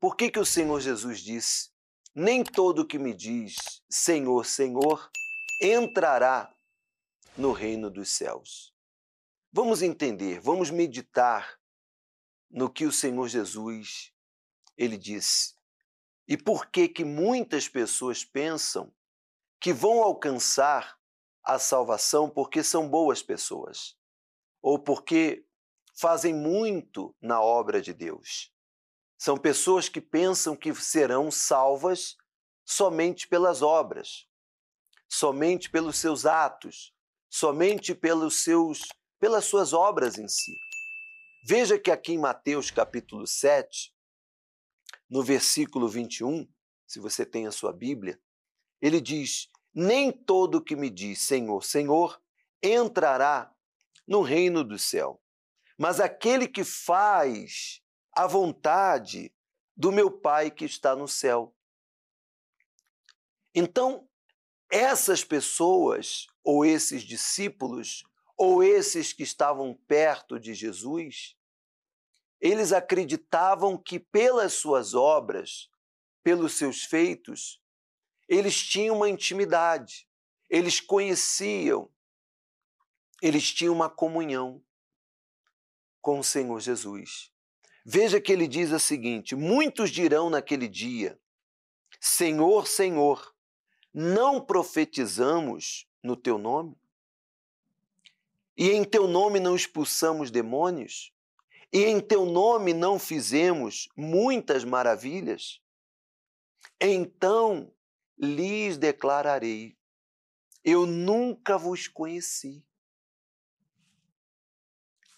por que, que o Senhor Jesus disse: Nem todo que me diz Senhor, Senhor entrará no reino dos céus? Vamos entender, vamos meditar no que o Senhor Jesus ele disse. E por que que muitas pessoas pensam que vão alcançar a salvação porque são boas pessoas ou porque fazem muito na obra de Deus. São pessoas que pensam que serão salvas somente pelas obras, somente pelos seus atos, somente pelos seus pelas suas obras em si. Veja que aqui em Mateus capítulo 7, no versículo 21, se você tem a sua Bíblia, ele diz: Nem todo que me diz Senhor, Senhor entrará no reino do céu, mas aquele que faz a vontade do meu Pai que está no céu. Então, essas pessoas, ou esses discípulos, ou esses que estavam perto de Jesus, eles acreditavam que pelas suas obras, pelos seus feitos, eles tinham uma intimidade, eles conheciam, eles tinham uma comunhão com o Senhor Jesus. Veja que ele diz o seguinte: Muitos dirão naquele dia, Senhor, Senhor, não profetizamos no teu nome? E em teu nome não expulsamos demônios? E em teu nome não fizemos muitas maravilhas? Então lhes declararei: Eu nunca vos conheci.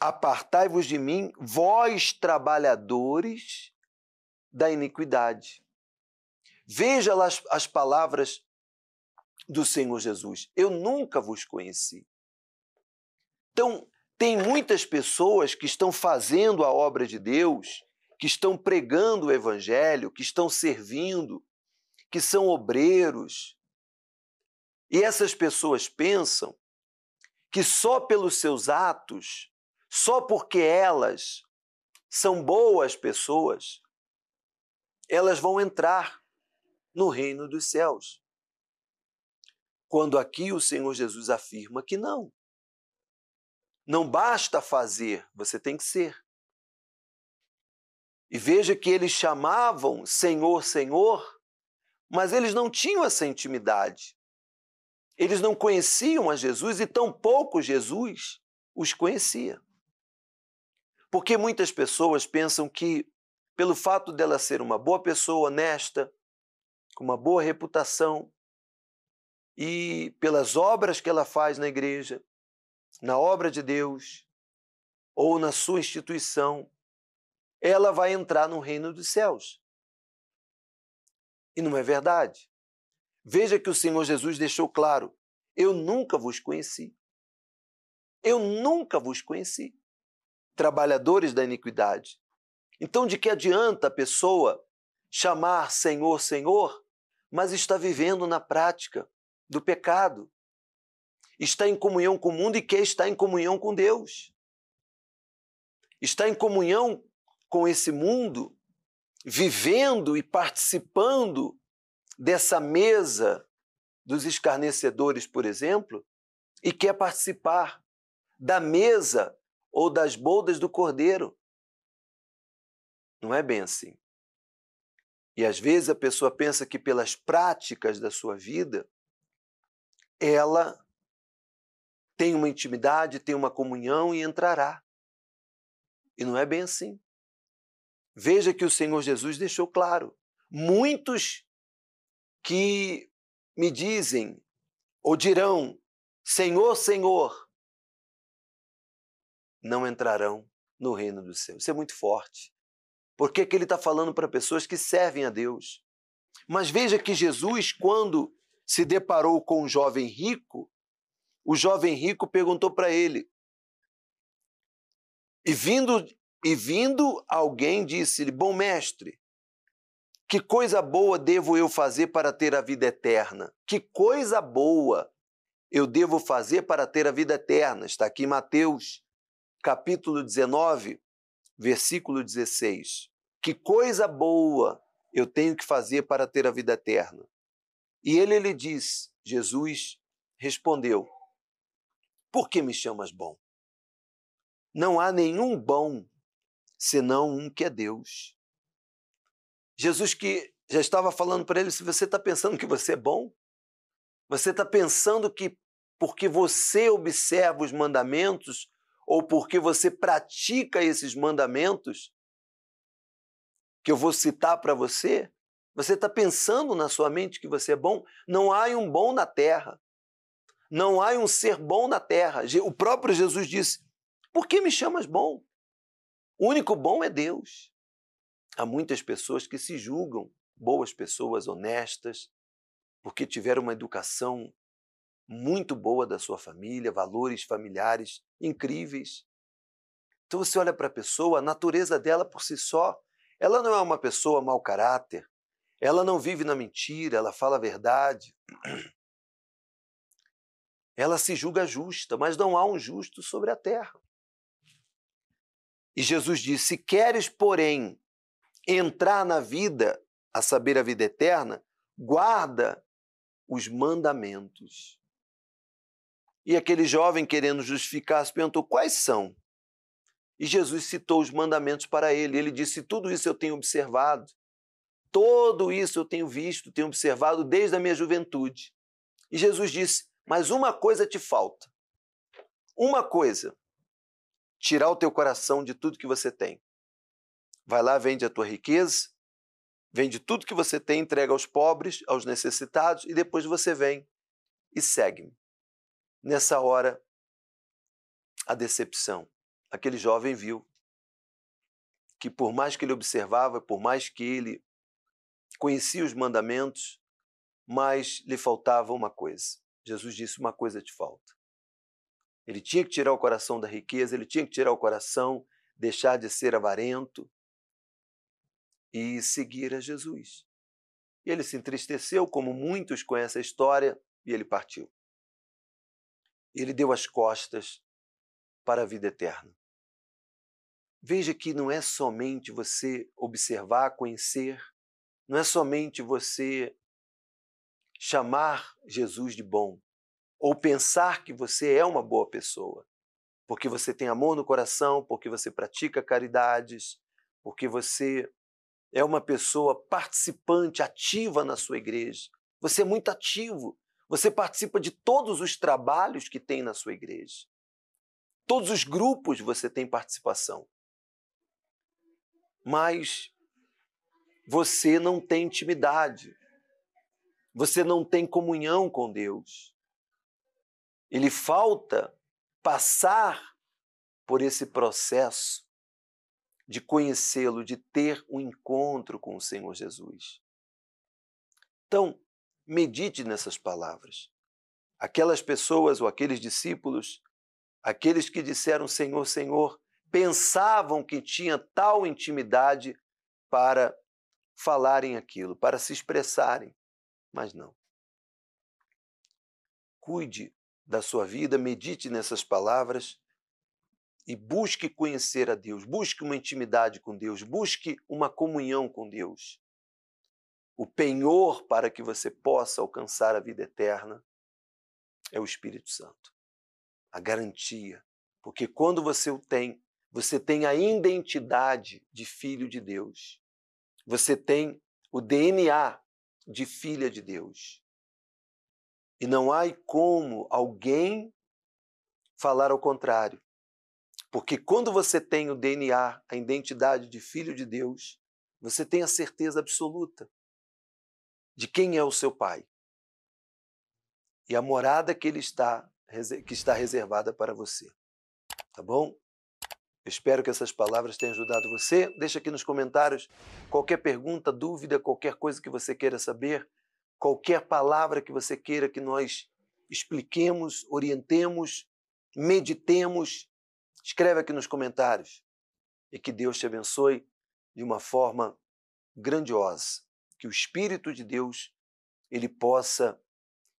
Apartai-vos de mim, vós trabalhadores da iniquidade. Veja lá as, as palavras do Senhor Jesus: Eu nunca vos conheci. Então, tem muitas pessoas que estão fazendo a obra de Deus, que estão pregando o Evangelho, que estão servindo, que são obreiros. E essas pessoas pensam que só pelos seus atos, só porque elas são boas pessoas, elas vão entrar no reino dos céus. Quando aqui o Senhor Jesus afirma que não. Não basta fazer, você tem que ser. E veja que eles chamavam Senhor, Senhor, mas eles não tinham essa intimidade. Eles não conheciam a Jesus e tampouco Jesus os conhecia. Porque muitas pessoas pensam que, pelo fato dela ser uma boa pessoa, honesta, com uma boa reputação, e pelas obras que ela faz na igreja, na obra de Deus ou na sua instituição, ela vai entrar no reino dos céus. E não é verdade. Veja que o Senhor Jesus deixou claro: eu nunca vos conheci. Eu nunca vos conheci. Trabalhadores da iniquidade. Então, de que adianta a pessoa chamar Senhor, Senhor, mas está vivendo na prática do pecado, está em comunhão com o mundo e quer estar em comunhão com Deus. Está em comunhão com esse mundo, vivendo e participando dessa mesa dos escarnecedores, por exemplo, e quer participar da mesa ou das boldas do cordeiro. Não é bem assim. E às vezes a pessoa pensa que pelas práticas da sua vida, ela tem uma intimidade, tem uma comunhão e entrará. E não é bem assim. Veja que o Senhor Jesus deixou claro: muitos que me dizem ou dirão, Senhor, Senhor, não entrarão no reino do céu. Isso é muito forte. Porque que ele está falando para pessoas que servem a Deus. Mas veja que Jesus, quando se deparou com um jovem rico, o jovem rico perguntou para ele. E vindo, e vindo alguém disse-lhe: Bom mestre, que coisa boa devo eu fazer para ter a vida eterna? Que coisa boa eu devo fazer para ter a vida eterna? Está aqui em Mateus, capítulo 19, versículo 16. Que coisa boa eu tenho que fazer para ter a vida eterna? E ele lhe disse, Jesus respondeu: Por que me chamas bom? Não há nenhum bom senão um que é Deus. Jesus que já estava falando para ele: se você está pensando que você é bom, você está pensando que porque você observa os mandamentos ou porque você pratica esses mandamentos, que eu vou citar para você, você está pensando na sua mente que você é bom? Não há um bom na terra. Não há um ser bom na terra. O próprio Jesus disse: Por que me chamas bom? O único bom é Deus. Há muitas pessoas que se julgam boas pessoas, honestas, porque tiveram uma educação muito boa da sua família, valores familiares incríveis. Então você olha para a pessoa, a natureza dela por si só, ela não é uma pessoa mau caráter, ela não vive na mentira, ela fala a verdade. Ela se julga justa, mas não há um justo sobre a terra. E Jesus disse: Se queres, porém, entrar na vida, a saber, a vida eterna, guarda os mandamentos. E aquele jovem, querendo justificar, se perguntou: quais são? E Jesus citou os mandamentos para ele. Ele disse: Tudo isso eu tenho observado. Tudo isso eu tenho visto, tenho observado desde a minha juventude. E Jesus disse: Mas uma coisa te falta. Uma coisa. Tirar o teu coração de tudo que você tem. Vai lá, vende a tua riqueza, vende tudo que você tem, entrega aos pobres, aos necessitados, e depois você vem e segue-me. Nessa hora, a decepção. Aquele jovem viu que, por mais que ele observava, por mais que ele conhecia os mandamentos, mas lhe faltava uma coisa. Jesus disse: Uma coisa te falta. Ele tinha que tirar o coração da riqueza, ele tinha que tirar o coração, deixar de ser avarento e seguir a Jesus. E ele se entristeceu, como muitos com essa história, e ele partiu ele deu as costas para a vida eterna. Veja que não é somente você observar, conhecer, não é somente você chamar Jesus de bom ou pensar que você é uma boa pessoa, porque você tem amor no coração, porque você pratica caridades, porque você é uma pessoa participante, ativa na sua igreja. Você é muito ativo. Você participa de todos os trabalhos que tem na sua igreja. Todos os grupos você tem participação. Mas você não tem intimidade. Você não tem comunhão com Deus. Ele falta passar por esse processo de conhecê-lo, de ter um encontro com o Senhor Jesus. Então, medite nessas palavras. Aquelas pessoas ou aqueles discípulos, aqueles que disseram Senhor, Senhor, pensavam que tinha tal intimidade para falarem aquilo, para se expressarem, mas não. Cuide da sua vida, medite nessas palavras e busque conhecer a Deus, busque uma intimidade com Deus, busque uma comunhão com Deus o penhor para que você possa alcançar a vida eterna é o Espírito Santo. A garantia. Porque quando você o tem, você tem a identidade de filho de Deus. Você tem o DNA de filha de Deus. E não há como alguém falar ao contrário. Porque quando você tem o DNA, a identidade de filho de Deus, você tem a certeza absoluta de quem é o seu pai e a morada que ele está que está reservada para você. Tá bom? Eu espero que essas palavras tenham ajudado você. Deixa aqui nos comentários qualquer pergunta, dúvida, qualquer coisa que você queira saber, qualquer palavra que você queira que nós expliquemos, orientemos, meditemos. Escreve aqui nos comentários. E que Deus te abençoe de uma forma grandiosa que o Espírito de Deus ele possa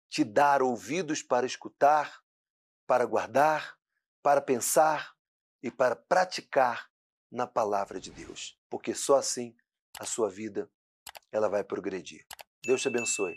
te dar ouvidos para escutar, para guardar, para pensar e para praticar na palavra de Deus, porque só assim a sua vida ela vai progredir. Deus te abençoe.